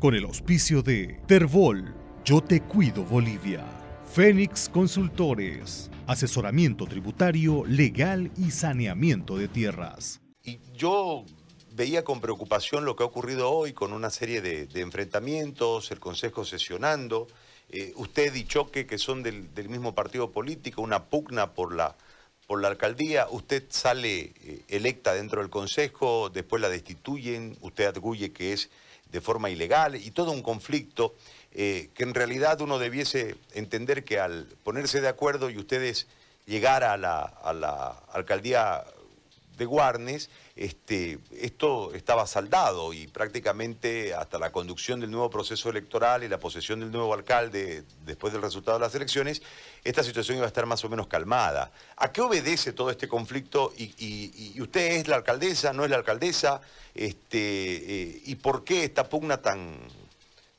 con el auspicio de Terbol, Yo Te Cuido Bolivia, Fénix Consultores, asesoramiento tributario, legal y saneamiento de tierras. Y yo veía con preocupación lo que ha ocurrido hoy con una serie de, enfrentamientos, el Consejo sesionando, eh, usted y Choque, que son del, mismo partido político, una pugna por la, por la alcaldía, usted sale eh, electa dentro del Consejo, después la destituyen, usted arguye que es de forma ilegal y todo un conflicto eh, que en realidad uno debiese entender que al ponerse de acuerdo y ustedes llegar a la, a la alcaldía de Guarnes, este, esto estaba saldado y prácticamente hasta la conducción del nuevo proceso electoral y la posesión del nuevo alcalde después del resultado de las elecciones, esta situación iba a estar más o menos calmada. ¿A qué obedece todo este conflicto? ¿Y, usted es la alcaldesa, no es la alcaldesa? Este, eh, ¿Y por qué esta pugna tan,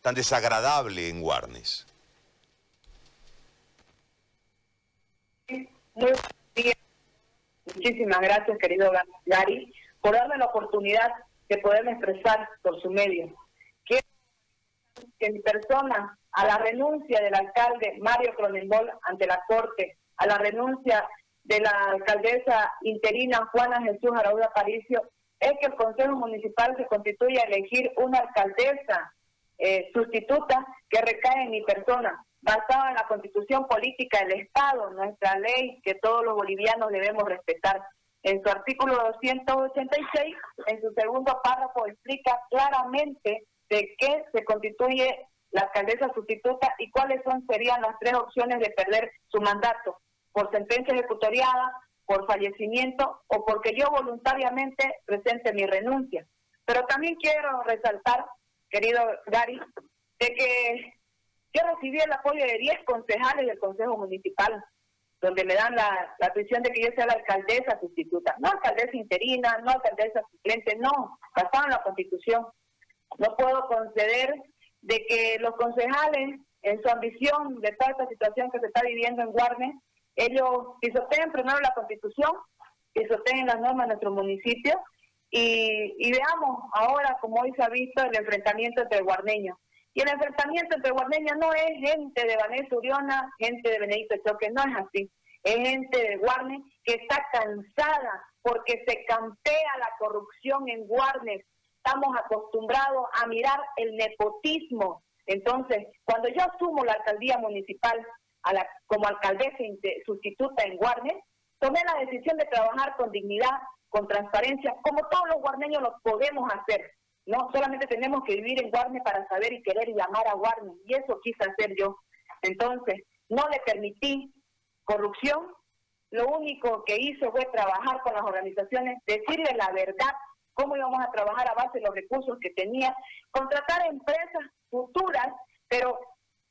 tan desagradable en Guarnes? Muchísimas gracias, querido Gary, por darme la oportunidad de poderme expresar por su medio. Quiero que en persona, a la renuncia del alcalde Mario Cronenbol ante la Corte, a la renuncia de la alcaldesa interina Juana Jesús Araúda Paricio, es que el Consejo Municipal se constituya a elegir una alcaldesa eh, sustituta que recae en mi persona basado en la constitución política del Estado, nuestra ley que todos los bolivianos debemos respetar. En su artículo 286, en su segundo párrafo, explica claramente de qué se constituye la alcaldesa sustituta y cuáles son serían las tres opciones de perder su mandato, por sentencia ejecutoriada, por fallecimiento o porque yo voluntariamente presente mi renuncia. Pero también quiero resaltar, querido Gary, de que yo recibí el apoyo de 10 concejales del Consejo Municipal, donde me dan la, la prisión de que yo sea la alcaldesa sustituta. No alcaldesa interina, no alcaldesa suplente, no, basado la Constitución. No puedo conceder de que los concejales, en su ambición de toda esta situación que se está viviendo en Guarne, ellos pisoteen primero la Constitución, pisoteen las normas de nuestro municipio y, y veamos ahora, como hoy se ha visto, el enfrentamiento entre guarneños. Y el enfrentamiento entre guarneños no es gente de Vanessa Uriona, gente de Benedito Choque, no es así. Es gente de Guarne que está cansada porque se campea la corrupción en Guarnes. Estamos acostumbrados a mirar el nepotismo. Entonces, cuando yo asumo la alcaldía municipal a la, como alcaldesa sustituta en Guarnes, tomé la decisión de trabajar con dignidad, con transparencia, como todos los guarneños lo podemos hacer. No, solamente tenemos que vivir en Guarne para saber y querer llamar a Guarne. Y eso quise hacer yo. Entonces, no le permití corrupción. Lo único que hizo fue trabajar con las organizaciones, decirle la verdad, cómo íbamos a trabajar a base de los recursos que tenía, contratar empresas futuras, pero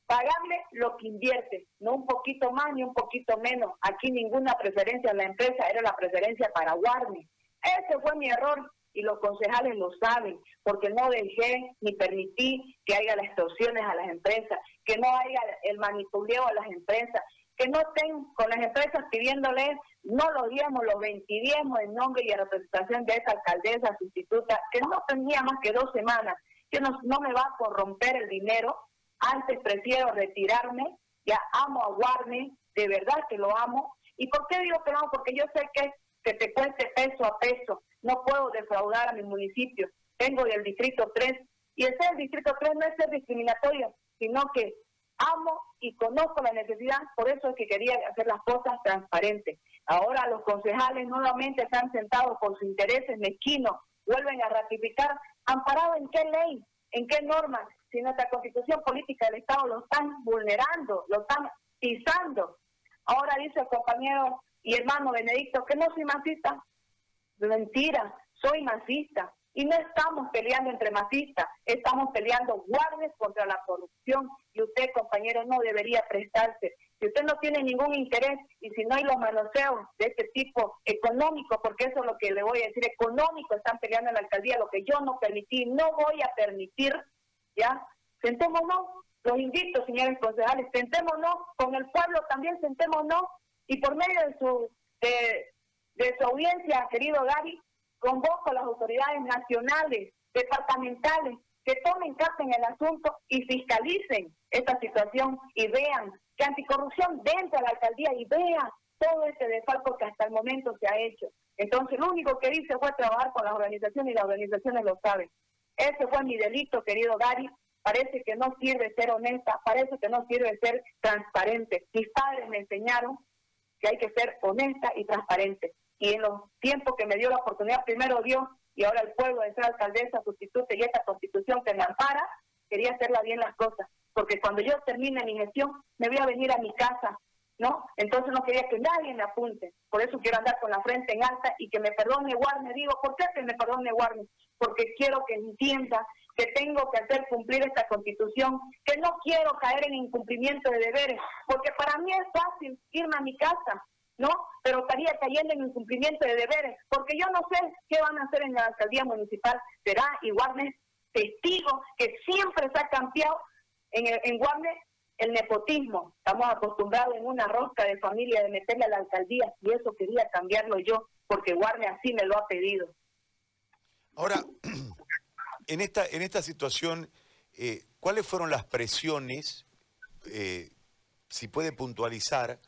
pagarle lo que invierte, no un poquito más ni un poquito menos. Aquí ninguna preferencia en la empresa, era la preferencia para Guarne. Ese fue mi error y los concejales lo saben, porque no dejé ni permití que haya las extorsiones a las empresas, que no haya el manipuleo a las empresas, que no estén con las empresas pidiéndoles no los diezmos, los veintidiezmos en nombre y representación de esa alcaldesa sustituta, que no tenía más que dos semanas, que no, no me va a corromper el dinero, antes prefiero retirarme, ya amo a Warner, de verdad que lo amo. ¿Y por qué digo que no? Porque yo sé que, que te cueste peso a peso, no puedo defraudar a mi municipio, vengo del distrito 3 y el distrito 3 no es ser discriminatorio, sino que amo y conozco la necesidad, por eso es que quería hacer las cosas transparentes. Ahora los concejales nuevamente están sentados por sus intereses mezquinos, vuelven a ratificar, amparado en qué ley, en qué normas, si nuestra constitución política del Estado lo están vulnerando, lo están pisando. Ahora dice el compañero y hermano Benedicto que no soy masista, Mentira, soy masista. Y no estamos peleando entre masistas, estamos peleando guardes contra la corrupción. Y usted, compañero, no debería prestarse. Si usted no tiene ningún interés y si no hay los manoseos de este tipo económico, porque eso es lo que le voy a decir, económico, están peleando en la alcaldía, lo que yo no permití, no voy a permitir, ¿ya? Sentémonos, los invito, señores concejales, sentémonos, con el pueblo también sentémonos, y por medio de su, de, de su audiencia, querido Gary, convoco a las autoridades nacionales, departamentales, que tomen carta en el asunto y fiscalicen esta situación y vean que anticorrupción dentro de la alcaldía y vean todo este desfalco que hasta el momento se ha hecho. Entonces, lo único que hice fue trabajar con las organizaciones y las organizaciones lo saben. Ese fue mi delito, querido Gary. Parece que no sirve ser honesta, parece que no sirve ser transparente. Mis padres me enseñaron que hay que ser honesta y transparente. Y en los tiempos que me dio la oportunidad, primero Dios y ahora el pueblo de ser alcaldesa, sustitute y esta constitución que me ampara, quería hacerla bien las cosas. Porque cuando yo termine mi gestión, me voy a venir a mi casa, ¿no? Entonces no quería que nadie me apunte. Por eso quiero andar con la frente en alta y que me perdone Warner. Digo, ¿por qué que me perdone Warner? Porque quiero que entienda que tengo que hacer cumplir esta constitución, que no quiero caer en incumplimiento de deberes, porque para mí es fácil irme a mi casa, ¿no? Pero estaría cayendo en incumplimiento de deberes, porque yo no sé qué van a hacer en la alcaldía municipal. Será igualmente testigo que siempre se ha cambiado en, Guarne el nepotismo. Estamos acostumbrados en una rosca de familia de meterle a la alcaldía y eso quería cambiarlo yo porque Guarne así me lo ha pedido. Ahora, en esta, en esta situación, eh, ¿cuáles fueron las presiones, eh, si puede puntualizar,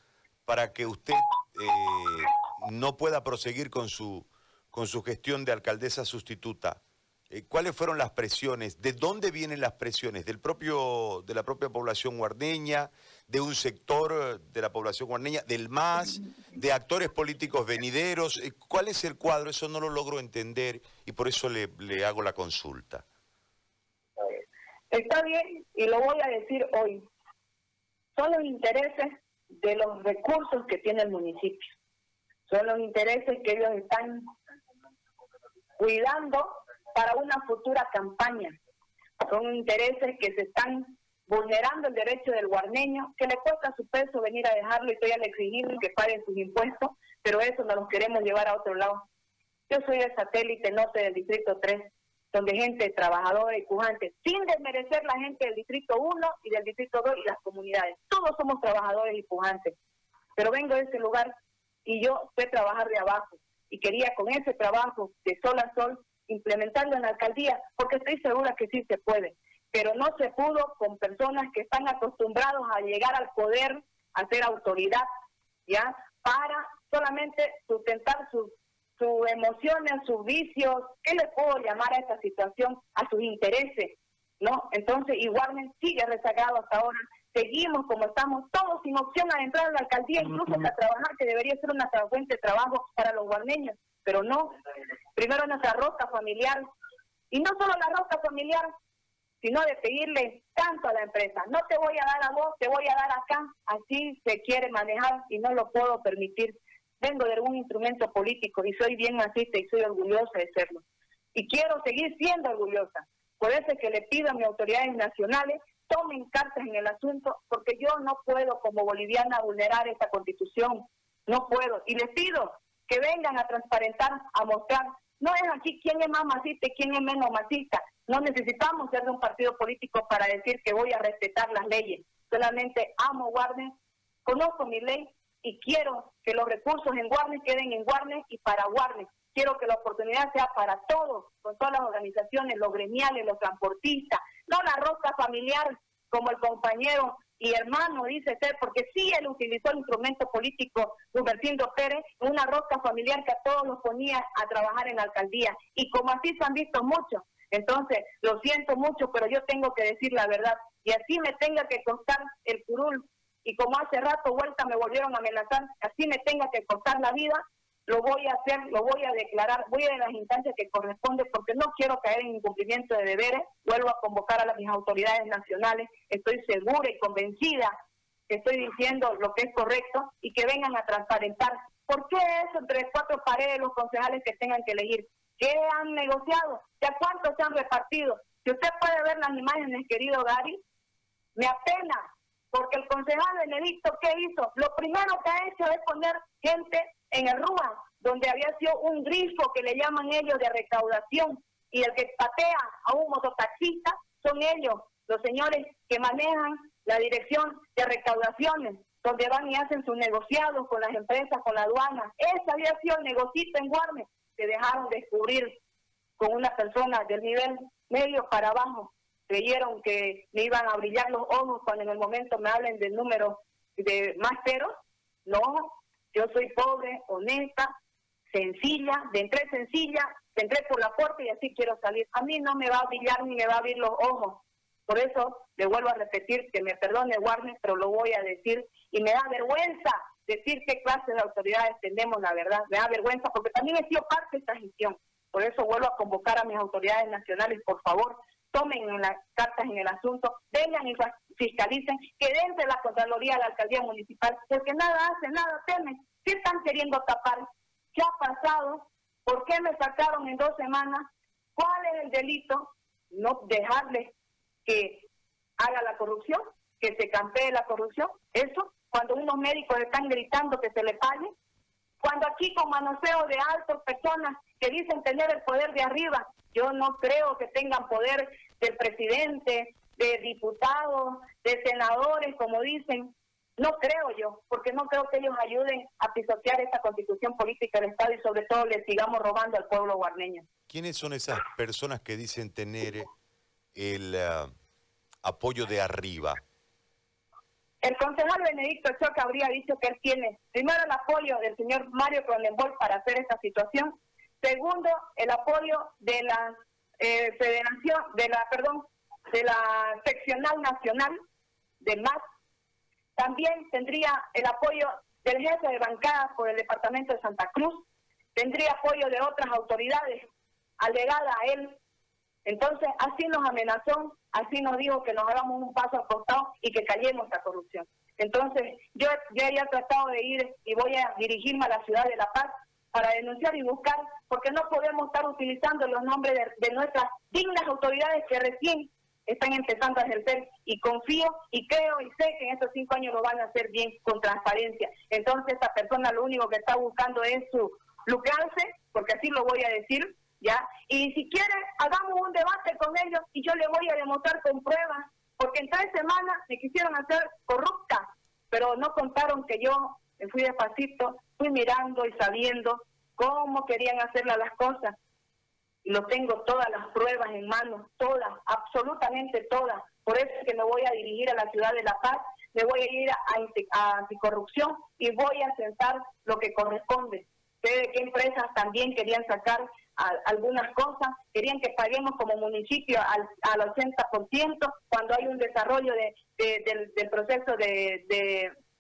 para que usted eh, no pueda proseguir con su, con su gestión de alcaldesa sustituta? Eh, ¿Cuáles fueron las presiones? ¿De dónde vienen las presiones? ¿Del propio, ¿De la propia población guarneña? ¿De un sector de la población guarneña? ¿Del MAS? ¿De actores políticos venideros? Eh, ¿Cuál es el cuadro? Eso no lo logro entender y por eso le, le hago la consulta. Está bien y lo voy a decir hoy. Son los intereses de los recursos que tiene el municipio. Son los intereses que ellos están cuidando para una futura campaña. Son intereses que se están vulnerando el derecho del guarneño, que le cuesta su peso venir a dejarlo y todavía le exigimos que paguen sus impuestos, pero eso no los queremos llevar a otro lado. Yo soy el satélite norte del Distrito 3, donde gente trabajadora y pujante, sin desmerecer la gente del Distrito 1 y del Distrito 2 y las comunidades. Todos somos trabajadores y pujantes. Pero vengo de ese lugar y yo sé trabajar de abajo. Y quería con ese trabajo de sol a sol implementarlo en la alcaldía, porque estoy segura que sí se puede, pero no se pudo con personas que están acostumbrados a llegar al poder, a ser autoridad, ¿ya? Para solamente sustentar sus, sus emociones, sus vicios, ¿qué le puedo llamar a esta situación? A sus intereses, ¿no? Entonces, igualmente sigue rezagado hasta ahora. Seguimos como estamos, todos sin opción a entrar a la alcaldía, incluso a trabajar, que debería ser una fuente de trabajo para los guarneños pero no. Primero nuestra rosca familiar. Y no solo la rosca familiar, sino de pedirle tanto a la empresa. No te voy a dar a vos, te voy a dar acá. Así se quiere manejar y no lo puedo permitir. Vengo de algún instrumento político y soy bien masista y soy orgullosa de serlo. Y quiero seguir siendo orgullosa. Por eso es que le pido a mis autoridades nacionales tomen cartas en el asunto, porque yo no puedo como boliviana vulnerar esta constitución. No puedo. Y les pido que vengan a transparentar, a mostrar. No es aquí quién es más masista y quién es menos masista. No necesitamos ser de un partido político para decir que voy a respetar las leyes. Solamente amo Guarnes, conozco mi ley y quiero que los recursos en Guarnes queden en Guarnes y para Guarnes. Quiero que la oportunidad sea para todos, con todas las organizaciones, los gremiales, los transportistas, no la rosca familiar como el compañero y hermano, dice ser, porque sí él utilizó el instrumento político Rubertindo Pérez, una rosca familiar que a todos los ponía a trabajar en la alcaldía. Y como así se han visto muchos, entonces lo siento mucho, pero yo tengo que decir la verdad. Y así me tenga que costar el curul, y como hace rato vuelta me volvieron a amenazar, así me tenga que costar la vida, lo voy a hacer, lo voy a declarar, voy a las instancias que corresponde porque no quiero caer en incumplimiento de deberes, vuelvo a convocar a las, mis autoridades nacionales, estoy segura y convencida que estoy diciendo lo que es correcto y que vengan a transparentar. ¿Por qué eso entre cuatro paredes los concejales que tengan que elegir? ¿Qué han negociado? ¿Ya cuántos se han repartido? Si usted puede ver las imágenes, querido Gary, me apena, porque el concejal Benedicto, ¿qué hizo? Lo primero que ha hecho es poner gente en el RUA, donde había sido un grifo que le llaman ellos de recaudación, y el que patea a un mototaxista son ellos, los señores que manejan la dirección de recaudaciones, donde van y hacen sus negociados con las empresas, con la aduana. Ese había sido el negocito en Guarne, que dejaron descubrir con una persona del nivel medio para abajo. Creyeron que me iban a brillar los ojos cuando en el momento me hablen del número de más ceros. No, yo soy pobre, honesta, sencilla, de entré sencilla, entré por la puerta y así quiero salir. A mí no me va a brillar ni me va a abrir los ojos. Por eso le vuelvo a repetir que me perdone Warner, pero lo voy a decir y me da vergüenza decir qué clase de autoridades tenemos, la verdad. Me da vergüenza porque también he sido parte de esta gestión. Por eso vuelvo a convocar a mis autoridades nacionales, por favor, tomen las cartas en el asunto, vengan y fiscalicen, que de la Contraloría a la Alcaldía Municipal, porque nada hace, nada temen. ¿Qué están queriendo tapar? ¿Qué ha pasado? ¿Por qué me sacaron en dos semanas? ¿Cuál es el delito? No dejarles que haga la corrupción, que se campee la corrupción. Eso, cuando unos médicos están gritando que se le pague. Cuando aquí con manoseo de altas personas que dicen tener el poder de arriba, yo no creo que tengan poder del presidente, de diputados, de senadores, como dicen. No creo yo, porque no creo que ellos ayuden a pisotear esta constitución política del Estado y sobre todo le sigamos robando al pueblo guarneño. ¿Quiénes son esas personas que dicen tener el eh, apoyo de arriba? El concejal Benedicto Choca habría dicho que él tiene primero el apoyo del señor Mario Cronenbol para hacer esta situación Segundo, el apoyo de la eh, Federación, de la, perdón, de la seccional nacional de MAS. También tendría el apoyo del jefe de bancada por el departamento de Santa Cruz. Tendría apoyo de otras autoridades alegadas a él. Entonces, así nos amenazó, así nos dijo que nos hagamos un paso al y que callemos la corrupción. Entonces, yo, yo he tratado de ir y voy a dirigirme a la ciudad de La Paz para denunciar y buscar, porque no podemos estar utilizando los nombres de, nuestras dignas autoridades que recién están empezando a ejercer y confío y creo y sé que en estos cinco años lo van a hacer bien con transparencia. Entonces esta persona lo único que está buscando es su lucrarse, porque así lo voy a decir, ¿ya? Y si quiere, hagamos un debate con ellos y yo le voy a demostrar con pruebas, porque en tres semanas me quisieron hacer corrupta, pero no contaron que yo me fui despacito, fui mirando y sabiendo cómo querían hacerlas las cosas. Y lo tengo todas las pruebas en mano, todas, absolutamente todas. Por eso es que me voy a dirigir a la ciudad de La Paz, me voy a ir a, anticorrupción y voy a sentar lo que corresponde. Sé de qué empresas también querían sacar algunas cosas, querían que paguemos como municipio al, al 80% cuando hay un desarrollo de, del, proceso de,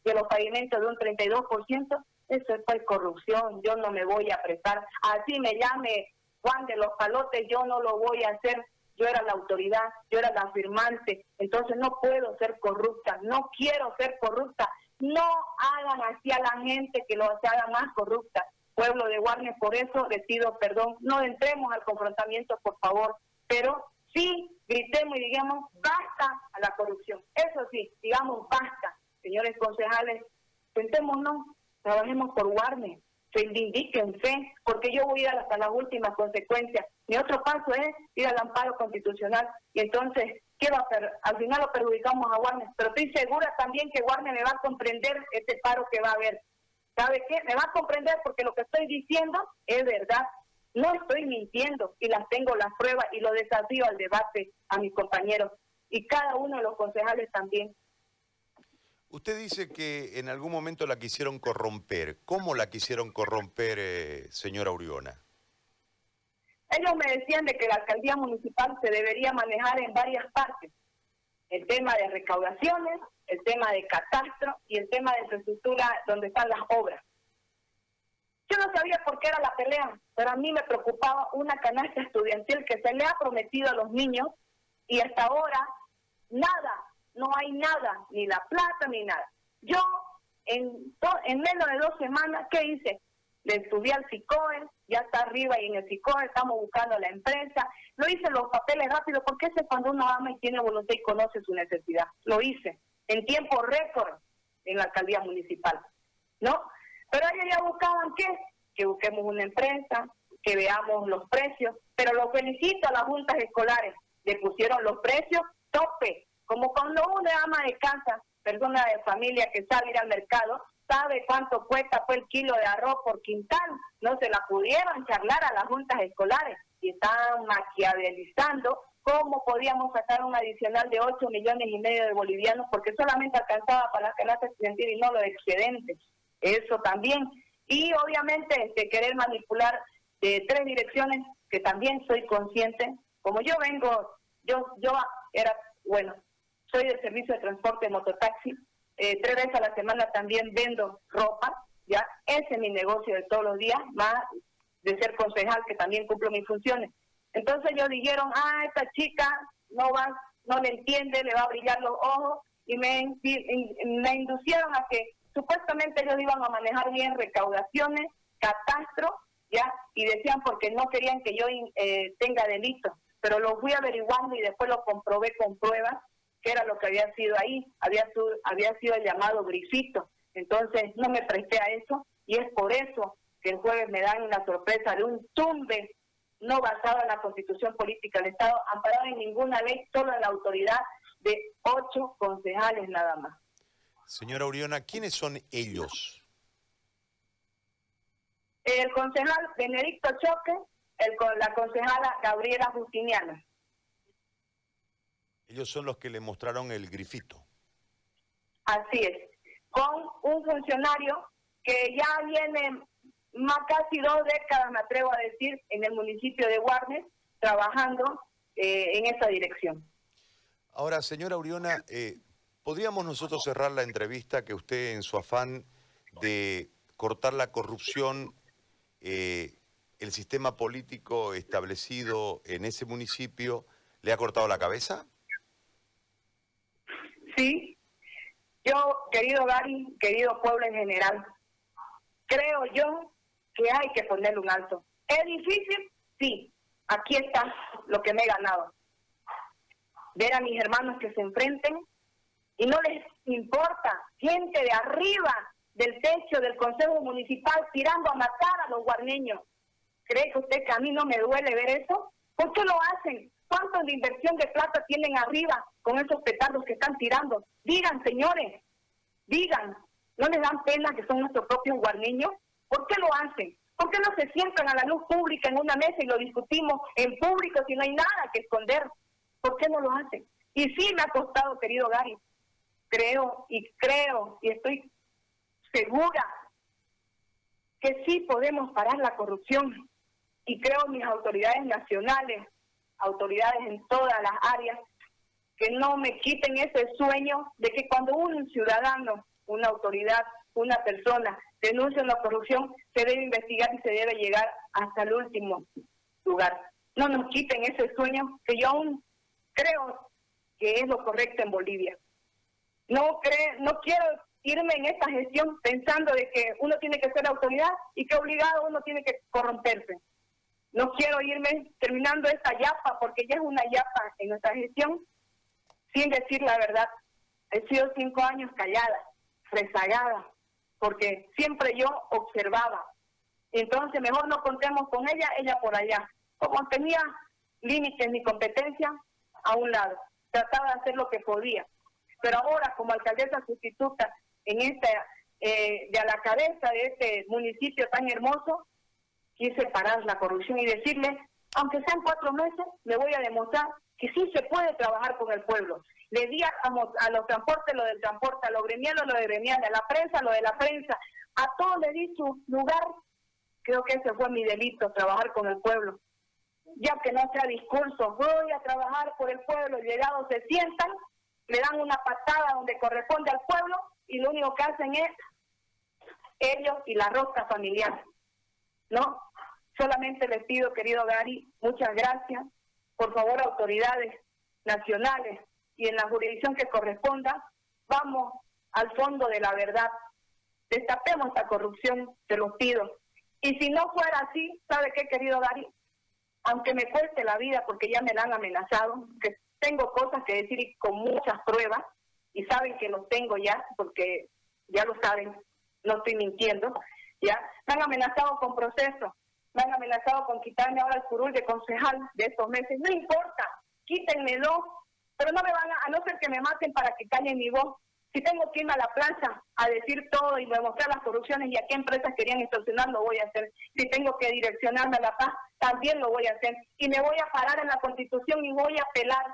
de los pavimentos de un 32%, eso es corrupción, yo no me voy a prestar. Así me llame Juan de los Palotes, yo no lo voy a hacer. Yo era la autoridad, yo era la firmante, entonces no puedo ser corrupta, no quiero ser corrupta. No hagan así a la gente que lo haga más corrupta. Pueblo de Guarnes, por eso les pido perdón. No entremos al confrontamiento, por favor, pero sí gritemos y digamos basta a la corrupción. Eso sí, digamos basta señores concejales, sentémonos, trabajemos por Warner, fe, porque yo voy a ir hasta las últimas consecuencias. Mi otro paso es ir al amparo constitucional y entonces, ¿qué va a hacer? Al final lo perjudicamos a Warner, pero estoy segura también que Warner me va a comprender este paro que va a haber. ¿Sabe qué? Me va a comprender porque lo que estoy diciendo es verdad. No estoy mintiendo y las tengo las pruebas y lo desafío al debate a mis compañeros y cada uno de los concejales también. Usted dice que en algún momento la quisieron corromper. ¿Cómo la quisieron corromper, eh, señora Uriona? Ellos me decían de que la alcaldía municipal se debería manejar en varias partes. El tema de recaudaciones, el tema de catastro y el tema de infraestructura donde están las obras. Yo no sabía por qué era la pelea, pero a mí me preocupaba una canasta estudiantil que se le ha prometido a los niños y hasta ahora nada no hay nada, ni la plata, ni nada. Yo, en, en menos de dos semanas, ¿qué hice? Le estudié al SICOE, ya está arriba y en el SICOE estamos buscando la empresa. Lo hice los papeles rápido, porque ese es cuando uno ama y tiene voluntad y conoce su necesidad. Lo hice en tiempo récord en la alcaldía municipal, ¿no? Pero ellos ya buscaban qué? Que busquemos una empresa, que veamos los precios, pero lo felicito a las juntas escolares, le pusieron los precios tope, como cuando uno ama de casa, persona de familia que sabe ir al mercado, sabe cuánto cuesta fue el kilo de arroz por quintal, no se la pudieron charlar a las juntas escolares y están maquiavelizando cómo podíamos sacar un adicional de 8 millones y medio de bolivianos, porque solamente alcanzaba para la canasta estudiantil y no los excedentes. Eso también. Y obviamente este, querer manipular de tres direcciones, que también soy consciente. Como yo vengo, yo, yo era, bueno, soy del servicio de transporte de mototaxi, eh, tres veces a la semana también vendo ropa, ya, ese es mi negocio de todos los días, más de ser concejal, que también cumplo mis funciones. Entonces ellos dijeron, ah, esta chica no va, no le entiende, le va a brillar los ojos, y me, inducieron a que supuestamente ellos iban a manejar bien recaudaciones, catastro, ya, y decían porque no querían que yo eh, tenga delito, pero lo fui averiguando y después lo comprobé con pruebas que era lo que había sido ahí, había, había sido el llamado grifito, entonces no me presté a eso y es por eso que el jueves me dan una sorpresa de un tumbe no basado en la constitución política del Estado, amparado en ninguna ley, solo en la autoridad de ocho concejales nada más. Señora Uriona, ¿quiénes son ellos? El concejal Benedicto Choque, el, la concejala Gabriela Justiniana. Ellos son los que le mostraron el grifito. Así es, con un funcionario que ya viene más casi dos décadas, me atrevo a decir, en el municipio de Guarnes, trabajando eh, en esa dirección. Ahora, señora Uriona, eh, ¿podríamos nosotros cerrar la entrevista que usted en su afán de cortar la corrupción, eh, el sistema político establecido en ese municipio, le ha cortado la cabeza? Sí, yo, querido Gary, querido pueblo en general, creo yo que hay que ponerle un alto. ¿Es difícil? Sí. Aquí está lo que me he ganado. Ver a mis hermanos que se enfrenten y no les importa gente de arriba del techo del Consejo Municipal tirando a matar a los guarneños. ¿Cree que usted que a mí no me duele ver eso? ¿Por qué lo hacen? ¿Cuánto de inversión de plata tienen arriba con esos petardos que están tirando? Digan, señores, digan, ¿no les dan pena que son nuestros propios guarneños? ¿Por qué lo hacen? ¿Por qué no se sientan a la luz pública en una mesa y lo discutimos en público si no hay nada que esconder? ¿Por qué no lo hacen? Y sí me ha costado, querido Gary. Creo y creo y estoy segura que sí podemos parar la corrupción. Y creo mis autoridades nacionales, autoridades en todas las áreas, que no me quiten ese sueño de que cuando un ciudadano, una autoridad, una persona denuncia una corrupción, se debe investigar y se debe llegar hasta el último lugar. No nos quiten ese sueño que yo aún creo que es lo correcto en Bolivia. No creo, no quiero irme en esta gestión pensando de que uno tiene que ser autoridad y que obligado uno tiene que corromperse. No quiero irme terminando esta yapa, porque ya es una yapa en nuestra gestión, sin decir la verdad. He sido cinco años callada, rezagada, porque siempre yo observaba. Entonces, mejor no contemos con ella, ella por allá. Como tenía límites ni competencia, a un lado. Trataba de hacer lo que podía. Pero ahora, como alcaldesa sustituta en esta, eh, de a la cabeza de este municipio tan hermoso, quise parar la corrupción y decirle, aunque sean cuatro meses, le voy a demostrar que sí se puede trabajar con el pueblo le di a, los transportes lo del transporte, a los gremiales lo de gremiales, a la prensa lo de la prensa, a todos le di su lugar. Creo que ese fue mi delito, trabajar con el pueblo. Ya que no sea discurso, voy a trabajar por el pueblo, llegados se sientan, le dan una patada donde corresponde al pueblo y lo único que hacen es ellos y la rosca familiar. ¿No? Solamente les pido, querido Gary, muchas gracias. Por favor, autoridades nacionales, y en la jurisdicción que corresponda, vamos al fondo de la verdad. Destapemos esta corrupción, te lo pido. Y si no fuera así, ¿sabe qué, querido Gary? Aunque me cueste la vida porque ya me la han amenazado, que tengo cosas que decir con muchas pruebas, y saben que los tengo ya, porque ya lo saben, no estoy mintiendo, ya, me han amenazado con proceso, me han amenazado con quitarme ahora el curul de concejal de estos meses, no importa, quítenmelo, pero no me van a, a no ser que me maten para que callen mi voz, Si tengo que irme a la plaza a decir todo y demostrar las corrupciones y a qué empresas querían extorsionar, lo voy a hacer. Si tengo que direccionarme a la paz, también lo voy a hacer. Y me voy a parar en la Constitución y voy a apelar,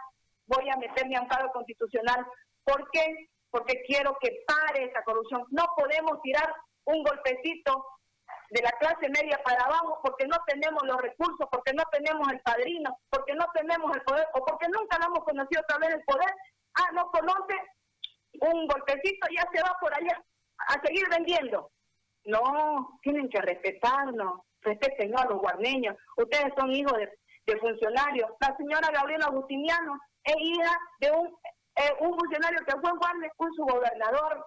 voy a meter mi amparo constitucional. ¿Por qué? Porque quiero que pare esa corrupción. No podemos tirar un golpecito de la clase media para abajo porque no tenemos los recursos, porque no tenemos el padrino, porque no tenemos el poder o porque nunca lo hemos conocido otra vez el poder. Ah, no conoce un golpecito, ya se va por allá a seguir vendiendo. No, tienen que respetarnos, respeten a los guarneños. Ustedes son hijos de, funcionarios. La señora Gabriela Agustiniano es hija de un, eh, un funcionario que fue en un su gobernador.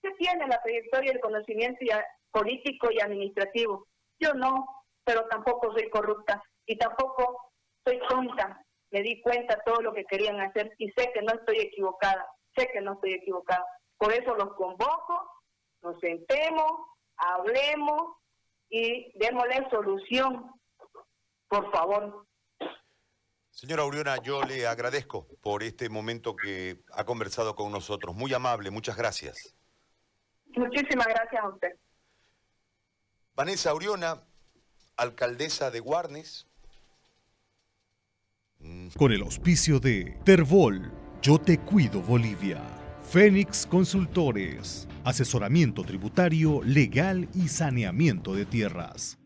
¿Qué tiene la trayectoria el conocimiento político y administrativo? Yo no, pero tampoco soy corrupta y tampoco soy tonta. Me di cuenta de todo lo que querían hacer y sé que no estoy equivocada sé que no estoy equivocado. Por eso los convoco, nos sentemos, hablemos y démosle solución, por favor. Señora Auriona, yo le agradezco por este momento que ha conversado con nosotros. Muy amable, muchas gracias. Muchísimas gracias a usted. Vanessa Auriona, alcaldesa de Guarnes. Con el auspicio de Terbol yo te cuido Bolivia. Fénix Consultores. Asesoramiento tributario, legal y saneamiento de tierras.